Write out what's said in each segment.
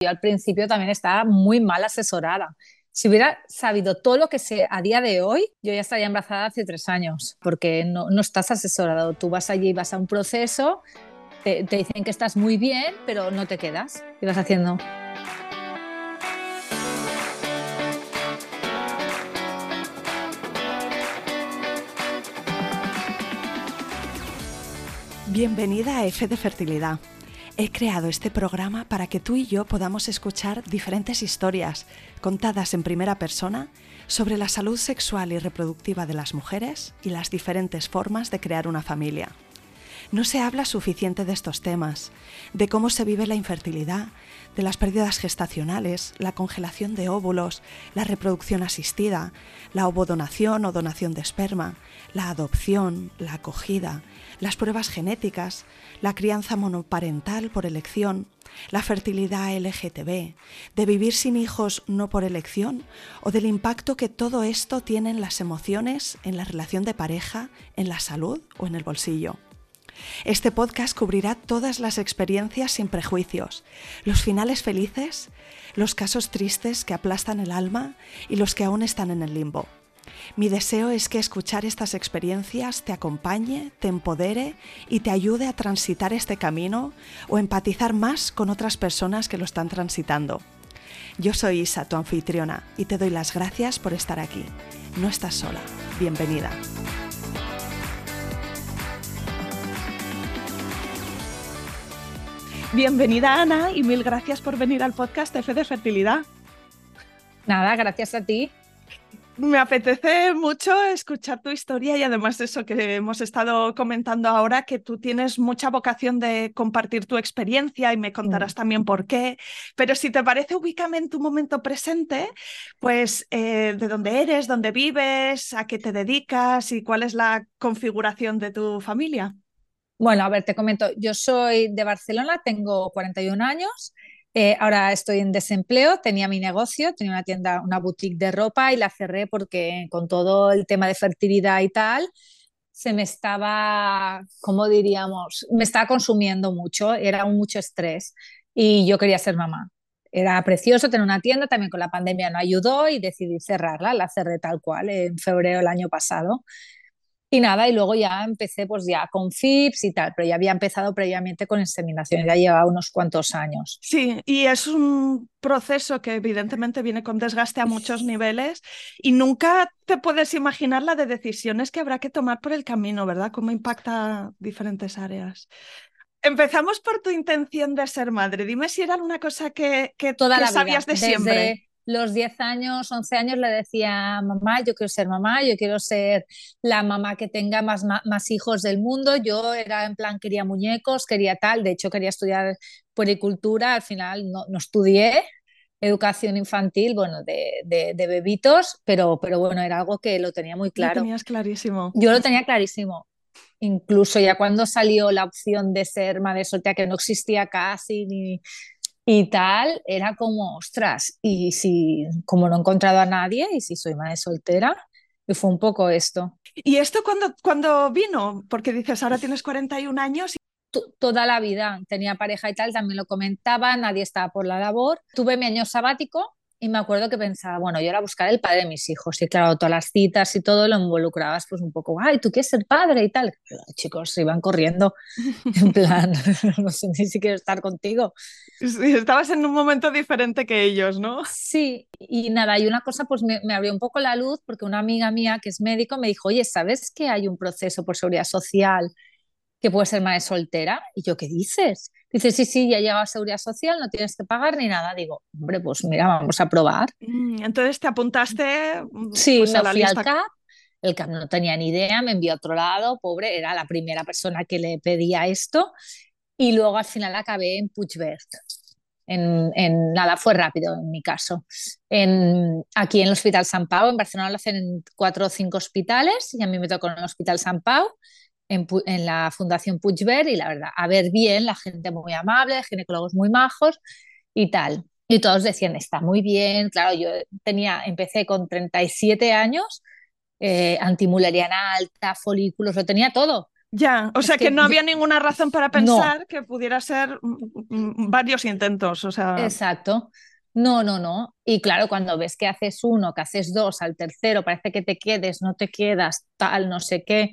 Yo al principio también estaba muy mal asesorada. Si hubiera sabido todo lo que sé a día de hoy, yo ya estaría embarazada hace tres años, porque no, no estás asesorado. Tú vas allí, vas a un proceso, te, dicen que estás muy bien, pero no te quedas y vas haciendo. Bienvenida a F de Fertilidad. He creado este programa para que tú y yo podamos escuchar diferentes historias contadas en primera persona sobre la salud sexual y reproductiva de las mujeres y las diferentes formas de crear una familia. No se habla suficiente de estos temas, de cómo se vive la infertilidad, de las pérdidas gestacionales, la congelación de óvulos, la reproducción asistida, la ovodonación o donación de esperma, la adopción, la acogida, las pruebas genéticas, la crianza monoparental por elección, la fertilidad LGTB, de vivir sin hijos no por elección o del impacto que todo esto tiene en las emociones, en la relación de pareja, en la salud o en el bolsillo. Este podcast cubrirá todas las experiencias sin prejuicios, los finales felices, los casos tristes que aplastan el alma y los que aún están en el limbo. Mi deseo es que escuchar estas experiencias te acompañe, te empodere y te ayude a transitar este camino o empatizar más con otras personas que lo están transitando. Yo soy Isa, tu anfitriona, y te doy las gracias por estar aquí. No estás sola. Bienvenida. Bienvenida Ana y mil gracias por venir al podcast F de Fertilidad. Nada, gracias a ti me apetece mucho escuchar tu historia y además de eso que hemos estado comentando ahora, que tú tienes mucha vocación de compartir tu experiencia y me contarás también por qué. Pero si te parece, ubícame en tu momento presente, pues eh, de dónde eres, dónde vives, a qué te dedicas y cuál es la configuración de tu familia. Bueno, a ver, te comento, yo soy de Barcelona, tengo 41 años. Eh, ahora estoy en desempleo, tenía mi negocio, tenía una tienda, una boutique de ropa y la cerré porque con todo el tema de fertilidad y tal, se me estaba, ¿cómo diríamos? Me estaba consumiendo mucho, era mucho estrés y yo quería ser mamá. Era precioso tener una tienda, también con la pandemia no ayudó y decidí cerrarla, la cerré tal cual en febrero del año pasado. Y nada, y luego ya empecé pues ya con FIPS y tal, pero ya había empezado previamente con inseminación, ya llevaba unos cuantos años. Sí, y es un proceso que evidentemente viene con desgaste a muchos niveles y nunca te puedes imaginar la de decisiones que habrá que tomar por el camino, ¿verdad? Cómo impacta diferentes áreas. Empezamos por tu intención de ser madre. Dime si era una cosa que, que, Toda sabías de siempre los 10 años, 11 años le decía, mamá, yo quiero ser mamá, yo quiero ser la mamá que tenga más, más hijos del mundo. Yo era en plan, quería muñecos, quería tal, de hecho quería estudiar puericultura, al final no, no estudié, educación infantil, bueno, de, de, bebitos, pero, pero bueno, era algo que lo tenía muy claro. Lo tenías clarísimo. Yo lo tenía clarísimo. Incluso ya cuando salió la opción de ser madre soltera, que no existía casi, ni, y tal, era como, ostras, y si, como no he encontrado a nadie, y si soy madre soltera, y fue un poco esto. ¿Y esto cuando, cuando vino? Porque dices, ahora tienes 41 años. Toda la vida tenía pareja y tal, también lo comentaba, nadie estaba por la labor. Tuve mi año sabático y me acuerdo que pensaba, bueno, yo era buscar el padre de mis hijos. Y claro, todas las citas y todo lo involucrabas pues un poco, ay, ¿tú quieres ser padre y tal? Los chicos se iban corriendo, en plan, no sé ni si quiero estar contigo. Sí, estabas en un momento diferente que ellos, ¿no? Sí, y nada, y una cosa pues me, me abrió un poco la luz porque una amiga mía que es médico me dijo, oye, ¿sabes que hay un proceso por seguridad social que puede ser madre soltera? Y yo, ¿qué dices? Dice, sí, sí, ya llega a Seguridad Social, no tienes que pagar ni nada. Digo, hombre, pues mira, vamos a probar. Mm, entonces te apuntaste. Mm, sí, pues, me fui al CAP. El CAP no tenía ni idea, me envió a otro lado, pobre, era la primera persona que le pedía esto. Y luego al final acabé en Puigverd. En, en, nada, fue rápido en mi caso. En, aquí en el Hospital San Pau, en Barcelona lo hacen en cuatro o cinco hospitales y a mí me tocó en el Hospital San Pau en, la Fundación Puigverd y la verdad, a ver bien, la gente muy amable, ginecólogos muy majos y tal. Y todos decían, está muy bien, claro, yo tenía, empecé con 37 años, eh, antimuleriana alta, folículos, lo tenía todo. Ya, o sea que, no había ninguna razón para pensar que pudiera ser varios intentos, o sea. Exacto. No, no, no. Y claro, cuando ves que haces uno, que haces dos, al tercero, parece que te quedes, no te quedas, tal, no sé qué,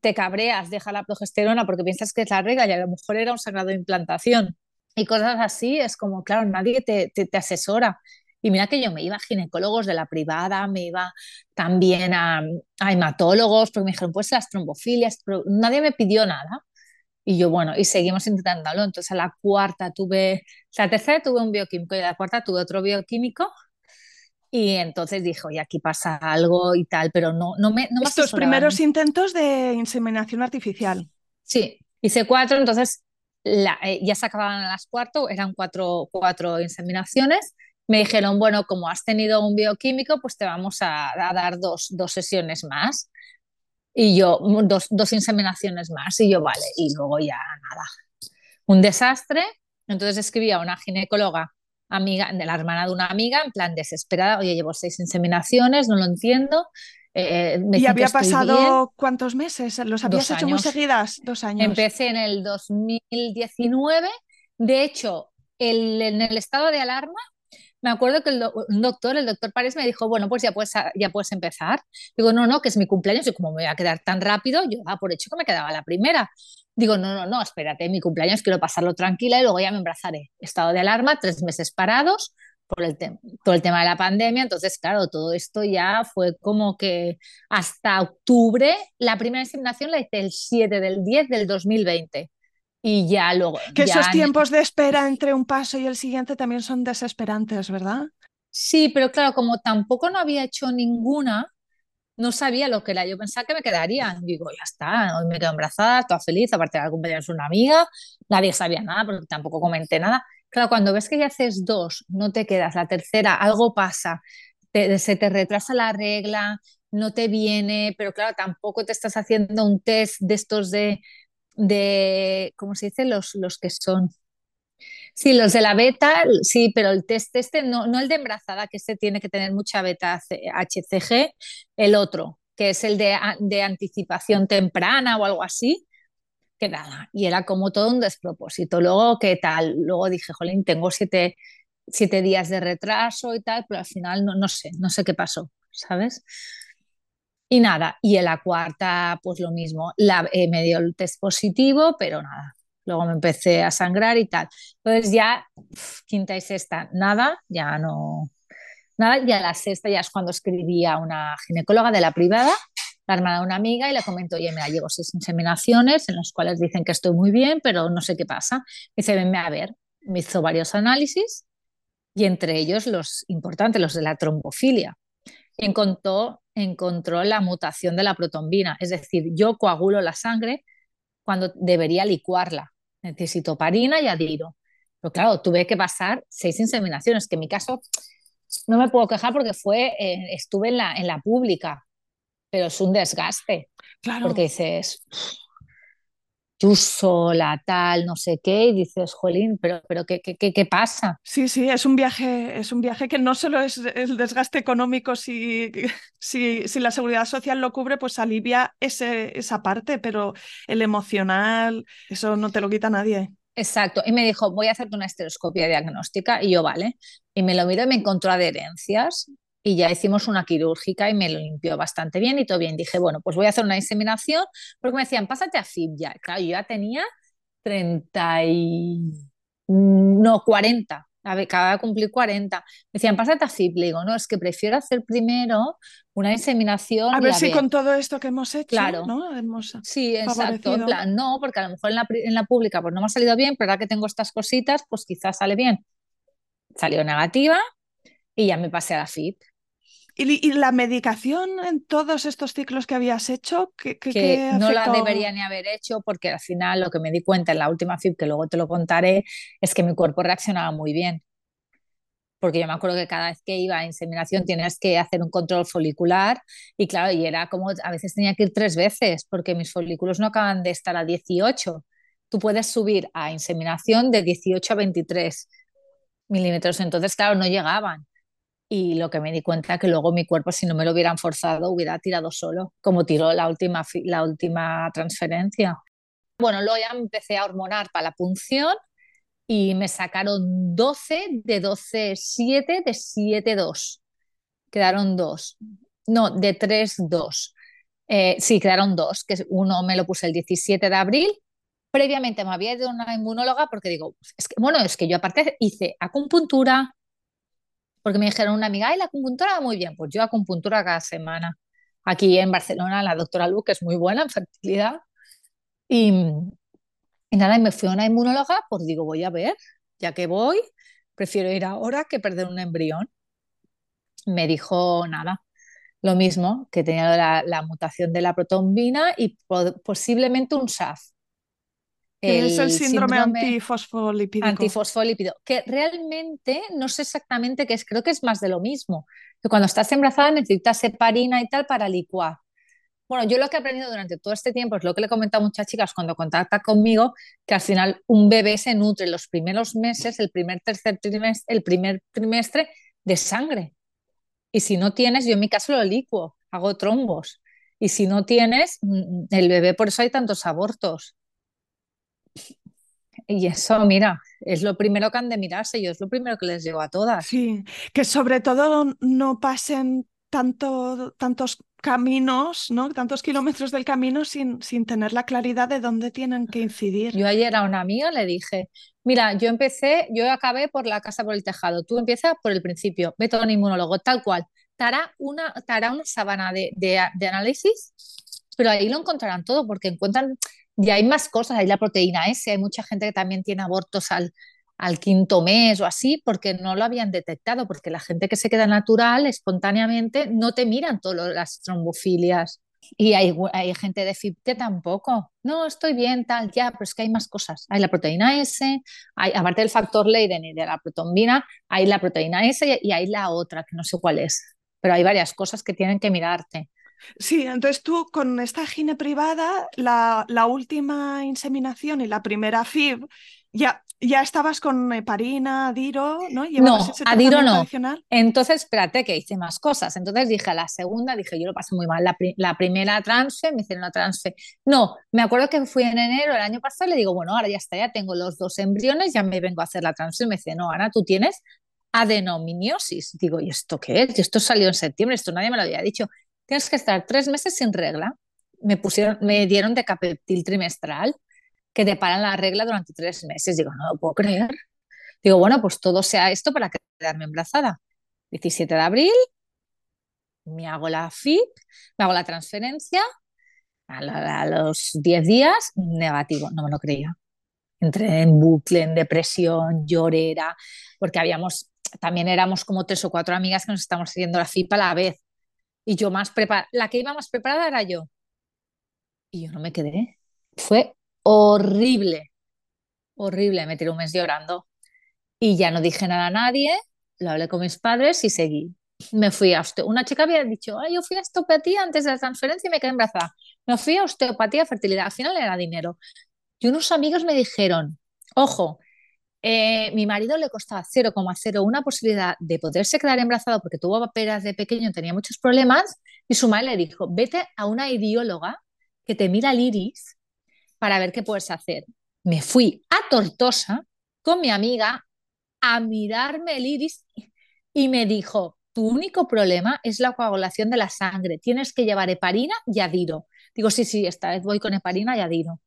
te cabreas, deja la progesterona porque piensas que es la regla y a lo mejor era un sagrado de implantación. Y cosas así, es como, claro, nadie te, te asesora. Y mira que yo me iba a ginecólogos de la privada, me iba también a, hematólogos, porque me dijeron, pues las trombofilias, pero nadie me pidió nada. Y yo, bueno, y seguimos intentándolo. Entonces a la cuarta tuve, la tercera tuve un bioquímico y a la cuarta tuve otro bioquímico. Y entonces dijo, y aquí pasa algo y tal, pero no, no me... No Estos primeros intentos de inseminación artificial. Sí, hice cuatro, entonces eh, ya se acababan a las cuatro, eran cuatro, cuatro inseminaciones me dijeron, bueno, como has tenido un bioquímico, pues te vamos a, dar dos, dos, sesiones más. Y yo, dos, dos, inseminaciones más. Y yo, vale, y luego ya nada. Un desastre. Entonces escribí a una ginecóloga amiga, de la hermana de una amiga, en plan desesperada, oye, llevo seis inseminaciones, no lo entiendo. Eh, ¿Y había pasado cuántos meses? ¿Los habías hecho muy seguidas? Dos años. Empecé en el 2019. De hecho, el, en el estado de alarma me acuerdo que el doctor, el doctor Párez me dijo, bueno, pues ya puedes, ya puedes empezar. Digo, no, no, que es mi cumpleaños y como me voy a quedar tan rápido, yo daba por hecho que me quedaba la primera. Digo, no, no, no, espérate, mi cumpleaños quiero pasarlo tranquila y luego ya me embrazaré. Estado de alarma, tres meses parados por el todo el tema de la pandemia. Entonces, claro, todo esto ya fue como que hasta octubre, la primera inseminación la hice el 7 del 10 del 2020 y ya luego... Que esos tiempos de espera entre un paso y el siguiente también son desesperantes, ¿verdad? Sí, pero claro, como tampoco no había hecho ninguna, no sabía lo que era. Yo pensaba que me quedarían. Digo, ya está, hoy me quedo embarazada, toda feliz, aparte de cumpleaños una amiga, nadie sabía nada porque tampoco comenté nada. Claro, cuando ves que ya haces dos, no te quedas, la tercera, algo pasa, se te retrasa la regla, no te viene, pero claro, tampoco te estás haciendo un test de estos de de, ¿cómo se dice? Los, los que son. Sí, los de la beta, sí, pero el test este, no, no el de embarazada, que este tiene que tener mucha beta HCG, el otro, que es el de, de anticipación temprana o algo así, que nada, y era como todo un despropósito. Luego, ¿qué tal? Luego dije, jolín, tengo siete, siete días de retraso y tal, pero al final no, no sé, no sé qué pasó, ¿sabes? Y nada, y en la cuarta, pues lo mismo, la, eh, me dio el test positivo, pero nada. Luego me empecé a sangrar y tal. Entonces ya, quinta y sexta, nada, ya no, nada. Y a la sexta ya es cuando escribí a una ginecóloga de la privada, la hermana de una amiga, y le comentó, oye, me llevo seis inseminaciones en las cuales dicen que estoy muy bien, pero no sé qué pasa. dice, venme a ver. Me hizo varios análisis y entre ellos los importantes, los de la trombofilia. Y encontró encontró la mutación de la protombina, es decir, yo coagulo la sangre cuando debería licuarla. Necesito parina y adiro. Pero claro, tuve que pasar seis inseminaciones, que en mi caso no me puedo quejar porque fue, eh, estuve en la, en la pública, pero es un desgaste. Claro. Porque dices, sola, tal, no sé qué, y dices, jolín, pero, pero ¿qué, qué, qué, pasa? Sí, sí, es un viaje, es un viaje que no solo es el desgaste económico, si, si, si la seguridad social lo cubre, pues alivia ese, esa parte, pero el emocional, eso no te lo quita nadie. Exacto, y me dijo, voy a hacerte una estereoscopia diagnóstica, y yo, vale, y me lo miró y me encontró adherencias, y ya hicimos una quirúrgica y me lo limpió bastante bien y todo bien. Dije, bueno, pues voy a hacer una inseminación porque me decían, pásate a FIB ya. Claro, yo ya tenía 30 y... no, 40. Acababa de cumplir 40. Me decían, pásate a FIB. Le digo, no, es que prefiero hacer primero una inseminación. A ver si con todo esto que hemos hecho, claro. ¿no? sí, exacto. En plan, no, porque a lo mejor en la, en la pública pues no me ha salido bien, pero ahora que tengo estas cositas, pues quizás sale bien. Salió negativa y ya me pasé a la FIB. ¿Y, la medicación en todos estos ciclos que habías hecho? Que, no la debería ni haber hecho porque al final lo que me di cuenta en la última FIP, que luego te lo contaré, es que mi cuerpo reaccionaba muy bien. Porque yo me acuerdo que cada vez que iba a inseminación tienes que hacer un control folicular y claro, y era como a veces tenía que ir tres veces porque mis folículos no acaban de estar a 18. Tú puedes subir a inseminación de 18 a 23 milímetros, entonces claro, no llegaban y lo que me di cuenta que luego mi cuerpo, si no me lo hubieran forzado, hubiera tirado solo, como tiró la última, la última transferencia. Bueno, luego ya empecé a hormonar para la punción y me sacaron 12 de 12, 7 de 7, 2. Quedaron dos. No, de 3, 2. Eh, sí, quedaron dos, que uno me lo puse el 17 de abril. Previamente me había ido a una inmunóloga porque digo, es que, bueno, es que yo aparte hice acupuntura, porque me dijeron una amiga, ay, la acupuntura va muy bien, pues yo acupuntura cada semana. Aquí en Barcelona, la doctora Lu, que es muy buena en fertilidad. Y, nada, y me fui a una inmunóloga, pues digo, voy a ver, ya que voy, prefiero ir ahora que perder un embrión. Me dijo nada, lo mismo, que tenía la, mutación de la protombina y posiblemente un SAF. Es el síndrome, antifosfolípido. Antifosfolípido, que realmente no sé exactamente qué es, creo que es más de lo mismo, que cuando estás embarazada necesitas heparina y tal para licuar. Bueno, yo lo que he aprendido durante todo este tiempo es lo que le he comentado a muchas chicas cuando contactan conmigo, que al final un bebé se nutre los primeros meses, el primer tercer trimestre, el primer trimestre de sangre. Y si no tienes, yo en mi caso lo licuo, hago trombos. Y si no tienes, mm, el bebé, por eso hay tantos abortos. Y eso, mira, es lo primero que han de mirarse, yo es lo primero que les llevo a todas. Sí, que sobre todo no pasen tanto, tantos caminos, ¿no? tantos kilómetros del camino sin, sin tener la claridad de dónde tienen que incidir. Yo ayer a una amiga le dije, mira, yo empecé, yo acabé por la casa por el tejado, tú empiezas por el principio, ve todo un inmunólogo, tal cual. Te hará una, una sabana de, de, de análisis, pero ahí lo encontrarán todo porque encuentran, ya hay más cosas, hay la proteína S, hay mucha gente que también tiene abortos al, al quinto mes o así, porque no lo habían detectado, porque la gente que se queda natural, espontáneamente, no te miran todas las trombofilias. Y hay, hay, gente de FIP que tampoco. No, estoy bien, tal, ya, pero es que hay más cosas. Hay la proteína S, hay, aparte del factor Leiden y de la protombina, hay la proteína S y hay la otra, que no sé cuál es. Pero hay varias cosas que tienen que mirarte. Sí, entonces tú con esta gine privada, la, la última inseminación y la primera FIB, ya, ya estabas con heparina, Adiro, ¿no? No, Adiro no. Entonces, espérate que hice más cosas. Entonces dije a la segunda, dije, yo lo pasé muy mal. La, primera transfe, me hicieron la transfe. No, me acuerdo que fui en enero del año pasado y le digo, bueno, ahora ya está, ya tengo los dos embriones, ya me vengo a hacer la transfe. Y me dice, no, Ana, tú tienes adenomiosis. Digo, ¿y esto qué es? Esto salió en septiembre, esto nadie me lo había dicho. Tienes que estar tres meses sin regla. Me pusieron, me dieron decapeptil trimestral que te paran la regla durante tres meses. Digo, no lo puedo creer. Digo, bueno, pues todo sea esto para quedarme embarazada. 17 de abril, me hago la FIP, me hago la transferencia, a, los 10 días, negativo, no me lo creía. Entré en bucle, en depresión, llorera, porque habíamos, también éramos como tres o cuatro amigas que nos estábamos haciendo la FIP a la vez. Y yo más preparada, la que iba más preparada era yo. Y yo no me quedé. Fue horrible, horrible, me tiré un mes llorando y ya no dije nada a nadie, lo hablé con mis padres y seguí. Me fui a. Una chica había dicho, Ay, yo fui a osteopatía antes de la transferencia y me quedé embarazada. Me fui a osteopatía, fertilidad. Al final era dinero. Y unos amigos me dijeron, ojo, eh, mi marido le costaba 0,01 posibilidad de poderse quedar embarazado porque tuvo paperas de pequeño, tenía muchos problemas, y su madre le dijo, vete a una idióloga que te mira el iris para ver qué puedes hacer. Me fui a Tortosa con mi amiga a mirarme el iris y me dijo, tu único problema es la coagulación de la sangre, tienes que llevar heparina y adiro. Digo, sí, sí, esta vez voy con heparina y adiro.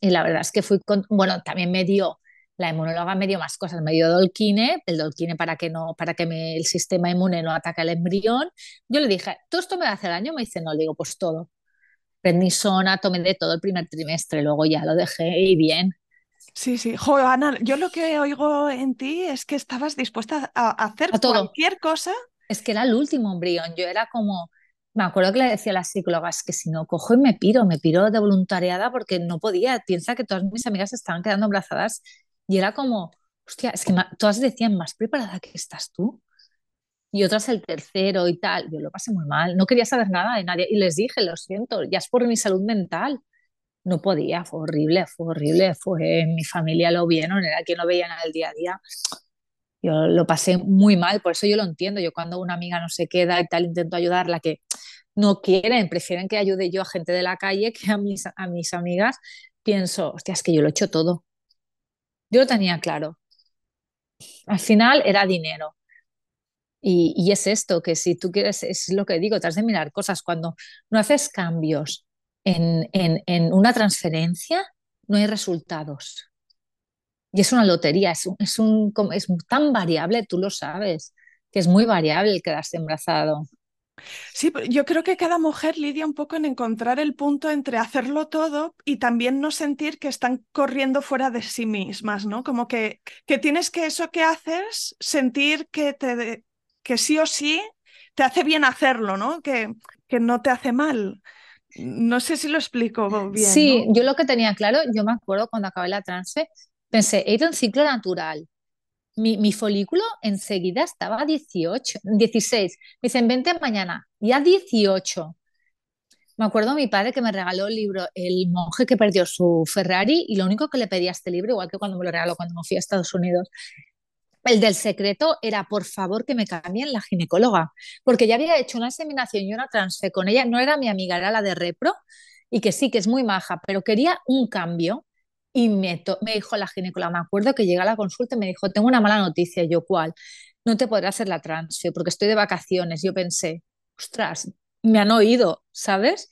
Y la verdad es que fui con, bueno, también me dio, la inmunóloga me dio más cosas, me dio dolquine, el dolquine para que no, para que el sistema inmune no ataque al embrión. Yo le dije, ¿todo esto me va a hacer daño? Me dice, no, le digo, pues todo prednisona, tomé de todo el primer trimestre, luego ya lo dejé y bien. Sí, sí. Joder, Ana, yo lo que oigo en ti es que estabas dispuesta a hacer cualquier cosa. Es que era el último embrión. Yo era como, me acuerdo que le decía a las psicólogas que si no cojo y me piro, me piro de voluntariada porque no podía. Piensa que todas mis amigas estaban quedando embarazadas y era como, hostia, es que todas decían, más preparada que estás tú y otras el tercero y tal. Yo lo pasé muy mal, no quería saber nada de nadie y les dije, lo siento, ya es por mi salud mental. No podía, fue horrible, fue horrible, fue mi familia lo vieron, era quien lo veían el día a día. yo lo pasé muy mal, por eso yo lo entiendo. Yo cuando una amiga no se queda y tal, intento ayudarla, que no quieren, prefieren que ayude yo a gente de la calle que a mis, a mis amigas, pienso, hostia, es que yo lo he hecho todo. Yo lo tenía claro. Al final era dinero. Y, es esto, que si tú quieres, es lo que digo, te has de mirar cosas. Cuando no haces cambios en, en, una transferencia, no hay resultados. Y es una lotería, es, es, un, es tan variable, tú lo sabes, que es muy variable el quedarse embarazado. Sí, yo creo que cada mujer lidia un poco en encontrar el punto entre hacerlo todo y también no sentir que están corriendo fuera de sí mismas, ¿no? Como que, que tienes que eso que haces, sentir que, te, que sí o sí te hace bien hacerlo, ¿no? Que, que no te hace mal. No sé si lo explico bien. Sí, yo lo que tenía claro, yo me acuerdo cuando acabé la trance, pensé, he ido un ciclo natural mi, folículo enseguida estaba a 18, 16. Me dicen, vente mañana, ya 18. Me acuerdo mi padre que me regaló el libro El monje que perdió su Ferrari y lo único que le pedía a este libro, igual que cuando me lo regaló cuando me fui a Estados Unidos, el del secreto era por favor que me cambien la ginecóloga, porque ya había hecho una seminación y una transfe con ella, no era mi amiga, era la de Repro, y que sí, que es muy maja, pero quería un cambio y me, me dijo la ginecóloga, me acuerdo que llega a la consulta y me dijo, tengo una mala noticia, yo cuál, no te podré hacer la transfio porque estoy de vacaciones. Yo pensé, ostras, me han oído, ¿sabes?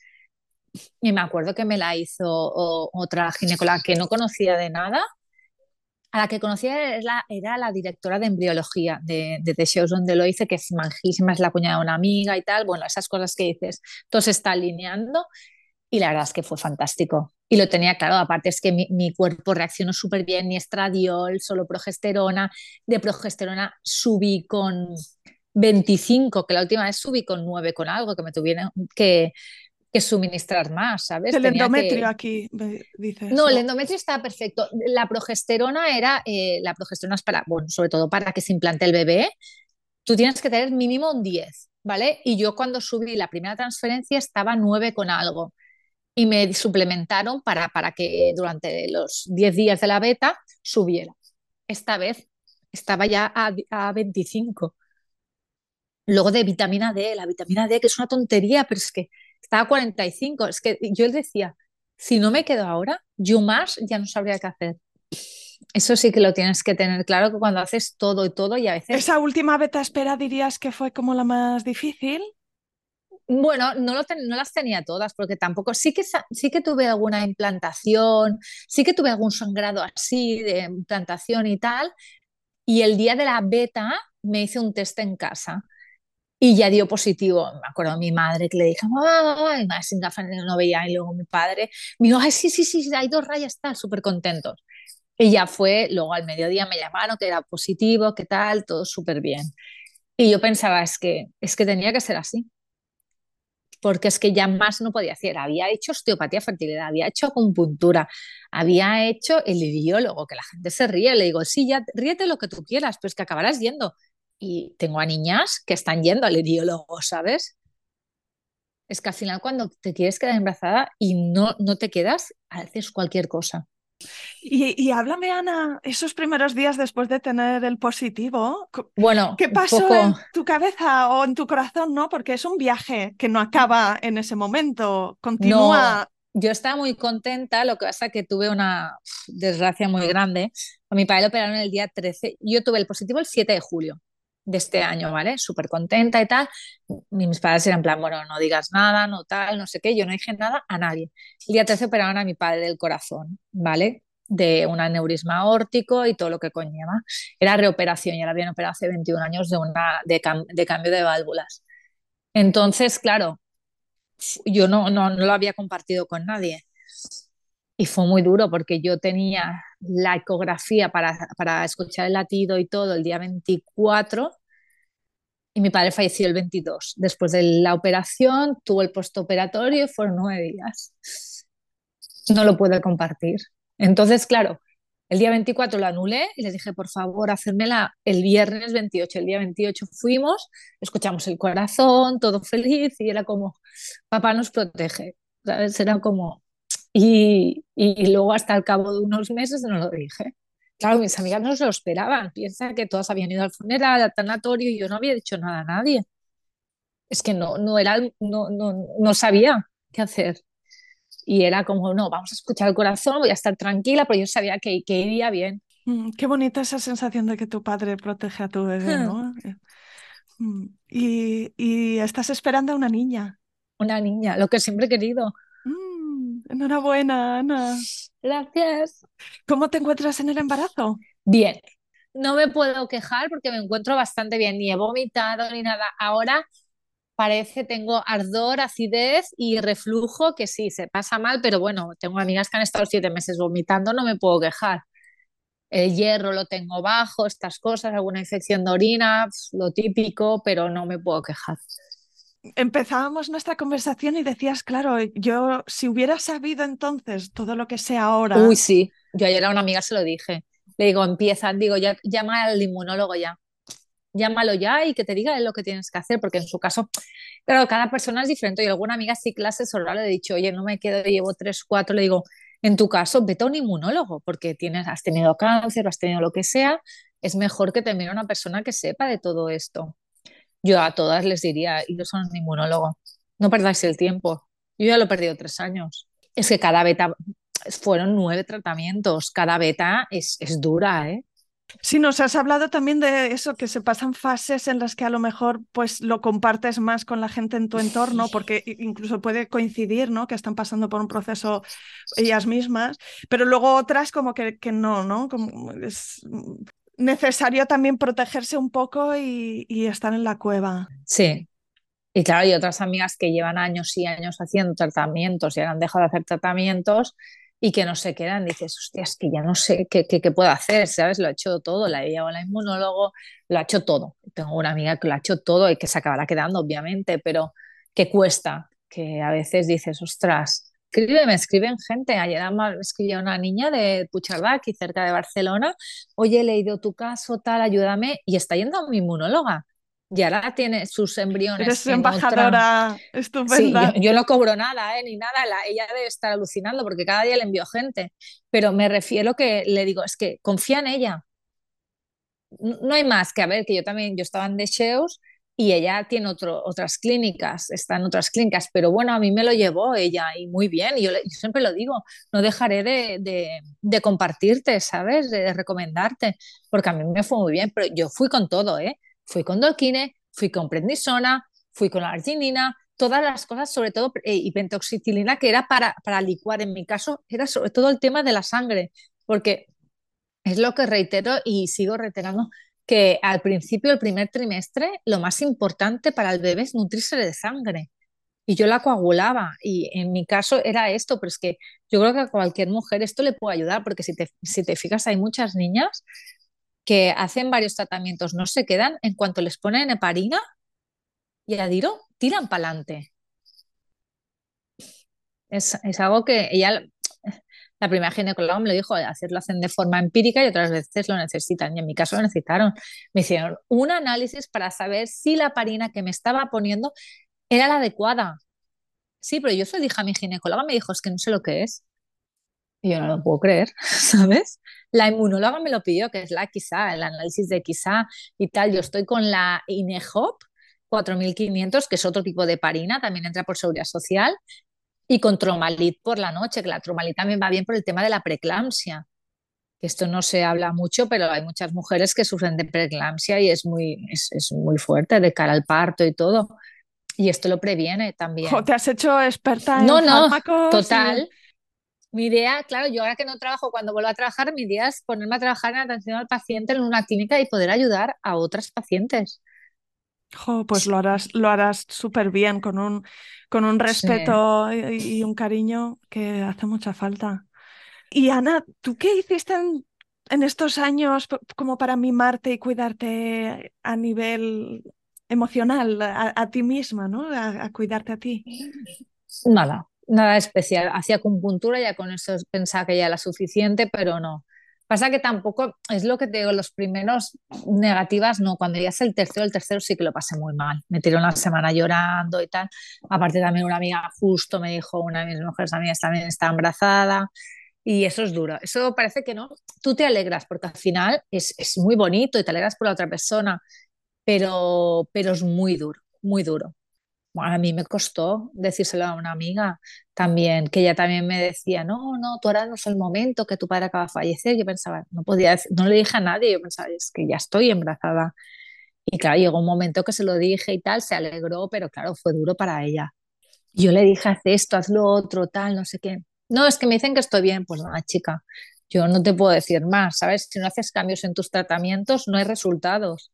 Y me acuerdo que me la hizo otra ginecóloga que no conocía de nada. A la que conocía era, la directora de embriología de, de The donde lo hice, que es manjísima, es la cuñada de una amiga y tal. Bueno, esas cosas que dices, todo se está alineando y la verdad es que fue fantástico. Y lo tenía claro, aparte es que mi, mi cuerpo reaccionó súper bien, ni estradiol, solo progesterona. De progesterona subí con 25, que la última vez subí con 9 con algo, que me tuvieron que, que suministrar más, ¿sabes? El endometrio aquí, dices. No, el endometrio estaba perfecto. La progesterona era, eh, la progesterona es para, bueno, sobre todo para que se implante el bebé, tú tienes que tener mínimo un 10, ¿vale? Y yo cuando subí la primera transferencia estaba 9 con algo y me suplementaron para, para que durante los 10 días de la beta subiera. Esta vez estaba ya a, a 25. Luego de vitamina D, la vitamina D, que es una tontería, pero es que estaba a 45. Es que yo decía, si no me quedo ahora, yo más ya no sabría qué hacer. Eso sí que lo tienes que tener claro que cuando haces todo y todo y a veces... Esa última beta espera dirías que fue como la más difícil. Bueno, no, las tenía todas, porque tampoco, sí que, sí que tuve alguna implantación, sí que tuve algún sangrado así de implantación y tal, y el día de la beta me hice un test en casa y ya dio positivo. Me acuerdo a mi madre que le dije, mamá, más sin gafas no veía, y luego mi padre me dijo, ay, sí, sí, sí, hay dos rayas, está súper contentos. Y ya fue, luego al mediodía me llamaron que era positivo, que tal, todo súper bien. Y yo pensaba, es que, es que tenía que ser así porque es que ya más no podía hacer. Había hecho osteopatía fertilidad, había hecho acupuntura, había hecho el idiólogo, que la gente se ríe. Le digo, sí, ya ríete lo que tú quieras, pero es que acabarás yendo. Y tengo a niñas que están yendo al idiólogo, ¿sabes? Es que al final cuando te quieres quedar embarazada y no, no te quedas, haces cualquier cosa. Y, háblame, Ana, esos primeros días después de tener el positivo, bueno, ¿qué pasó en tu cabeza o en tu corazón? ¿no? Porque es un viaje que no acaba en ese momento, continúa. yo estaba muy contenta, lo que pasa es que tuve una desgracia muy grande. A mi padre lo operaron el día 13, yo tuve el positivo el 7 de julio de este año, ¿vale? Súper contenta y tal. mis padres eran en plan, bueno, no digas nada, no tal, no sé qué. Yo no dije nada a nadie. El día 13 operaron a mi padre del corazón, ¿vale? De un aneurisma aórtico y todo lo que conlleva. Era reoperación, ya la habían operado hace 21 años de, una, de, de cambio de válvulas. Entonces, claro, yo no, no, no lo había compartido con nadie. Y fue muy duro porque yo tenía la ecografía para, para escuchar el latido y todo el día 24 y mi padre falleció el 22. Después de la operación, tuvo el postoperatorio y fueron nueve días. No lo pude compartir. Entonces, claro, el día 24 lo anulé y les dije, por favor, hacérmela el viernes 28. El día 28 fuimos, escuchamos el corazón, todo feliz y era como, papá nos protege. ¿Sabes? Era como... Y, y luego hasta el cabo de unos meses no lo dije Claro, mis amigas no se lo esperaban. Piensa que todas habían ido al funeral, al tanatorio y yo no había dicho nada a nadie. Es que no, no era, no, no, no sabía qué hacer. Y era como, no, vamos a escuchar el corazón, voy a estar tranquila, pero yo sabía que, que iría bien. Mm, qué bonita esa sensación de que tu padre protege a tu bebé, Hmm. ¿no? Mm, Y, y estás esperando a una niña. Una niña, lo que siempre he querido. Enhorabuena, Ana. Gracias. ¿Cómo te encuentras en el embarazo? Bien, no me puedo quejar porque me encuentro bastante bien, ni he vomitado ni nada. Ahora parece tengo ardor, acidez y reflujo, que sí, se pasa mal, pero bueno, tengo amigas que han estado siete meses vomitando, no me puedo quejar. El hierro lo tengo bajo, estas cosas, alguna infección de orina, lo típico, pero no me puedo quejar. Empezábamos nuestra conversación y decías, claro, yo si hubiera sabido entonces todo lo que sé ahora, Uy, sí, yo ayer a una amiga se lo dije. Le digo, empieza, digo, ya, llama al inmunólogo ya. llámalo ya y que te diga lo que tienes que hacer, porque en su caso, claro, cada persona es diferente. Y alguna amiga sí clases oral le he dicho, oye, no me quedo, llevo tres, cuatro, le digo, en tu caso, vete a un inmunólogo, porque tienes, has tenido cáncer has tenido lo que sea, es mejor que te mire una persona que sepa de todo esto. Yo a todas les diría, iros a un inmunólogo, no perdáis el tiempo. Yo ya lo he perdido tres años. Es que cada beta, fueron nueve tratamientos, cada beta es, es dura, ¿eh? Sí, nos has hablado también de eso, que se pasan fases en las que a lo mejor pues lo compartes más con la gente en tu entorno, porque incluso puede coincidir, ¿no? Que están pasando por un proceso ellas mismas, pero luego otras como que, que no, ¿no? Como es necesario también protegerse un poco y, estar en la cueva. Sí, y claro, hay otras amigas que llevan años y años haciendo tratamientos y han dejado de hacer tratamientos y que no se quedan. Dices, hostia, es que ya no sé qué, qué, puedo hacer, ¿sabes? Lo ha hecho todo, la he llevado al inmunólogo, lo ha hecho todo. Tengo una amiga que lo ha hecho todo y que se acabará quedando, obviamente, pero que cuesta, que a veces dices, ostras, escribe, me escriben gente. Ayer me escribió una niña de Puigcerdà, aquí cerca de Barcelona, oye, he leído tu caso, tal, ayúdame, y está yendo a mi inmunóloga y ahora tiene sus embriones. Eres embajadora otra... estupenda. Sí, yo, yo, no cobro nada, ¿eh? ni nada. La, ella debe estar alucinando porque cada día le envío gente. Pero me refiero que le digo, es que confía en ella. No hay más que a ver, que yo también, yo estaba en Decheus y ella tiene otro, otras clínicas, está en otras clínicas, pero bueno, a mí me lo llevó ella y muy bien. Y yo, yo siempre lo digo, no dejaré de, de, compartirte, ¿sabes? De, recomendarte, porque a mí me fue muy bien, pero yo fui con todo, ¿eh? Fui con Dolquine, fui con prednisona, fui con la arginina, todas las cosas, sobre todo, eh, y pentoxicilina, que era para, para licuar. En mi caso, era sobre todo el tema de la sangre, porque es lo que reitero y sigo reiterando, que al principio, el primer trimestre, lo más importante para el bebé es nutrirse de sangre. Y yo la coagulaba, y en mi caso era esto, pero es que yo creo que a cualquier mujer esto le puede ayudar, porque si te, si te fijas, hay muchas niñas que hacen varios tratamientos, no se quedan, en cuanto les ponen heparina y adiro, tiran para adelante. Es, es, algo que ella, la primera ginecóloga me lo dijo, hacerlo hacen de forma empírica y otras veces lo necesitan. Y en mi caso lo necesitaron. Me hicieron un análisis para saber si la heparina que me estaba poniendo era la adecuada. Sí, pero yo se lo dije a mi ginecóloga, me dijo, es que no sé lo que es. Y yo no lo puedo creer, ¿sabes? La inmunóloga me lo pidió, que es la quizá, el análisis de quizá y tal. Yo estoy con la INEHOP 4500, que es otro tipo de parina, también entra por seguridad social, y con tromalit por la noche, que la tromalit también va bien por el tema de la preeclampsia. Esto no se habla mucho, pero hay muchas mujeres que sufren de preeclampsia y es muy, es, es muy fuerte de cara al parto y todo. Y esto lo previene también. ¿Te has hecho experta en no, no? Total. Y... Mi idea, claro, yo ahora que no trabajo, cuando vuelvo a trabajar, mi idea es ponerme a trabajar en atención al paciente en una clínica y poder ayudar a otras pacientes. Jo, pues lo harás, lo harás súper bien, con un, con un respeto sí. y, y, un cariño que hace mucha falta. Y Ana, ¿tú qué hiciste en, en estos años como para mimarte y cuidarte a nivel emocional, a, a ti misma, ¿no? A, a cuidarte a ti. Nada, nada especial. Hacía acupuntura, ya con eso pensaba que ya era suficiente, pero no. Pasa que tampoco, es lo que te digo, los primeros negativas, no, cuando ya es el tercero, el tercero sí que lo pasé muy mal. Me tiró una semana llorando y tal. Aparte también una amiga justo me dijo, una de mis mujeres amigas también está embarazada Y eso es duro. Eso parece que no. Tú te alegras porque al final es, es muy bonito y te alegras por la otra persona, pero, pero es muy duro, muy duro. A mí me costó decírselo a una amiga también, que ella también me decía, no, no, tú ahora no es el momento que tu padre acaba de fallecer. Yo pensaba, no podía no le dije a nadie, yo pensaba, es que ya estoy embarazada. Y claro, llegó un momento que se lo dije y tal, se alegró, pero claro, fue duro para ella. Yo le dije, haz esto, haz lo otro, tal, no sé qué. No, es que me dicen que estoy bien. Pues nada, chica, yo no te puedo decir más, ¿sabes? Si no haces cambios en tus tratamientos, no hay resultados.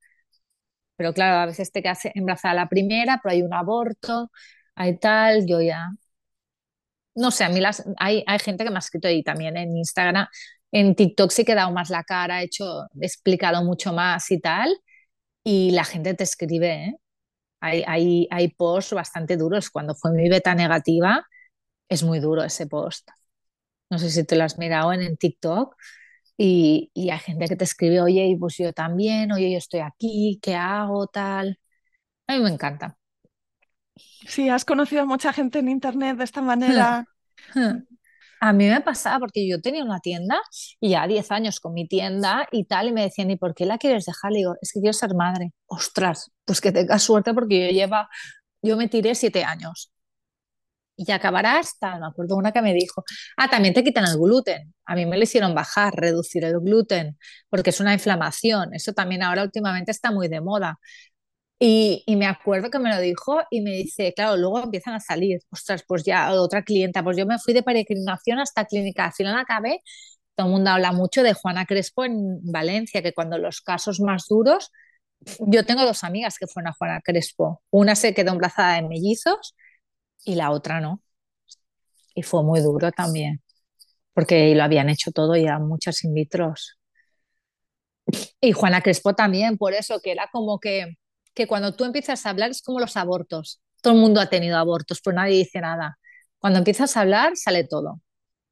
Pero claro, a veces te quedas embarazada la primera, pero hay un aborto, hay tal, yo ya... No sé, a mí las, hay, hay gente que me ha escrito ahí también en Instagram, en TikTok sí que he dado más la cara, he hecho, he explicado mucho más y tal, y la gente te escribe, ¿eh? Hay, hay, hay posts bastante duros. Cuando fue mi beta negativa, es muy duro ese post. No sé si te lo has mirado en, en TikTok y, y, hay gente que te escribe, oye, pues yo también, oye, yo estoy aquí, ¿qué hago? Tal. A mí me encanta. Sí, has conocido a mucha gente en internet de esta manera. A mí me pasaba porque yo tenía una tienda y ya 10 años con mi tienda y tal, y me decían, ¿y por qué la quieres dejar? Le digo, es que quiero ser madre. Ostras, pues que tengas suerte porque yo lleva, yo me tiré 7 años y acabará hasta, me acuerdo una que me dijo, ah, también te quitan el gluten. A mí me lo hicieron bajar, reducir el gluten, porque es una inflamación. Eso también ahora últimamente está muy de moda. Y, y, me acuerdo que me lo dijo y me dice, claro, luego empiezan a salir, ostras, pues ya otra clienta, pues yo me fui de peregrinación hasta clínica, al final acabé, todo el mundo habla mucho de Juana Crespo en Valencia, que cuando los casos más duros, yo tengo dos amigas que fueron a Juana Crespo, una se quedó embarazada de mellizos y la otra no. Y fue muy duro también, porque lo habían hecho todo ya muchas in vitros. Y Juana Crespo también, por eso que era como que, que cuando tú empiezas a hablar es como los abortos. Todo el mundo ha tenido abortos, pues nadie dice nada. Cuando empiezas a hablar sale todo.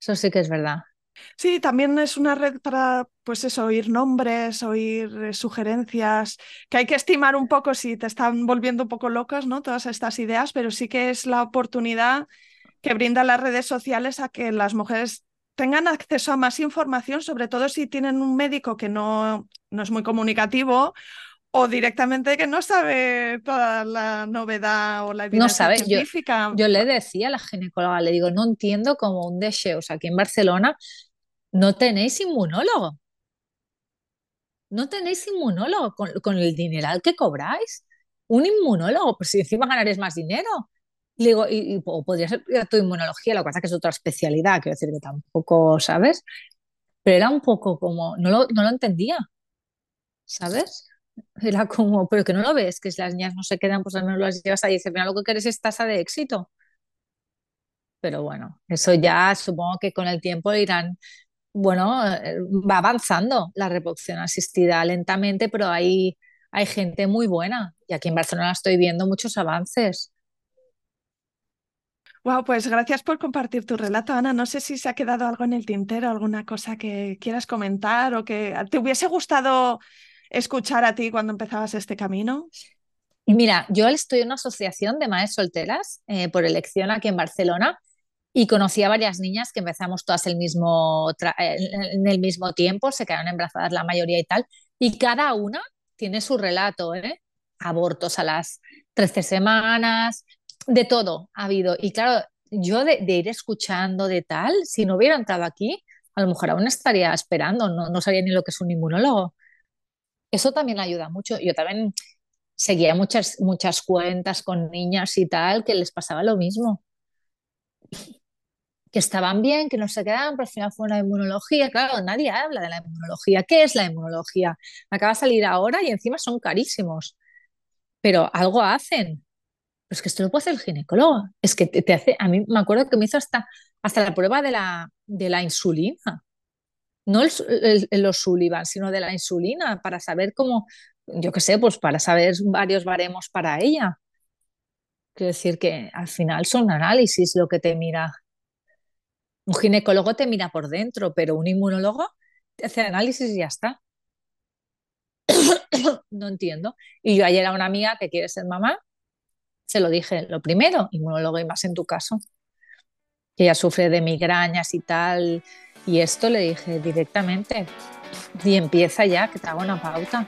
Eso sí que es verdad. Sí, también es una red para, pues eso, oír nombres, oír eh, sugerencias, que hay que estimar un poco si te están volviendo un poco locas, ¿no? Todas estas ideas, pero sí que es la oportunidad que brindan las redes sociales a que las mujeres tengan acceso a más información, sobre todo si tienen un médico que no, no es muy comunicativo o directamente que no sabe toda la novedad o la evidencia no científica. Yo, yo, le decía a la ginecóloga, le digo, no entiendo cómo un deseo, o sea, aquí en Barcelona no tenéis inmunólogo. No tenéis inmunólogo con, el dineral que cobráis. Un inmunólogo, pues si encima ganaréis más dinero. Le y, podría ser tu inmunología, lo que pasa que es otra especialidad, quiero decir que tampoco, ¿sabes? Pero era un poco como, no lo, no lo entendía, ¿sabes? Era como, pero que no lo ves, que si las niñas no se quedan, pues al menos las llevas ahí y dices, mira, lo que quieres es tasa de éxito. Pero bueno, eso ya supongo que con el tiempo irán, bueno, eh, va avanzando la reproducción asistida lentamente, pero hay, hay gente muy buena. Y aquí en Barcelona estoy viendo muchos avances. Wow, pues gracias por compartir tu relato, Ana. No sé si se ha quedado algo en el tintero, alguna cosa que quieras comentar o que te hubiese gustado escuchar a ti cuando empezabas este camino? Y mira, yo estoy en una asociación de madres solteras eh, por elección aquí en Barcelona y conocí a varias niñas que empezamos todas el mismo en el mismo tiempo, se quedaron embarazadas la mayoría y tal, y cada una tiene su relato, ¿eh? abortos a las 13 semanas, de todo ha habido. Y claro, yo de, ir escuchando de tal, si no hubiera entrado aquí, a lo mejor aún estaría esperando, no, no sabía ni lo que es un inmunólogo. Eso también ayuda mucho. Yo también seguía muchas, muchas cuentas con niñas y tal que les pasaba lo mismo. Que estaban bien, que no se quedaban, pero al final fue una inmunología. Claro, nadie habla de la inmunología. ¿Qué es la inmunología? Acaba de salir ahora y encima son carísimos. Pero algo hacen. Pero es que esto lo puede hacer el ginecólogo. Es que te, hace, a mí me acuerdo que me hizo hasta, hasta la prueba de la, de la insulina no los Sullivan, sino de la insulina, para saber cómo, yo qué sé, pues para saber varios baremos para ella. Quiero decir que al final son análisis lo que te mira. Un ginecólogo te mira por dentro, pero un inmunólogo te hace análisis y ya está. no entiendo. Y yo ayer a una amiga que quiere ser mamá, se lo dije, lo primero, inmunólogo y más en tu caso, que ella sufre de migrañas y tal, Y esto le dije directamente, y empieza ya, que te hago una pauta.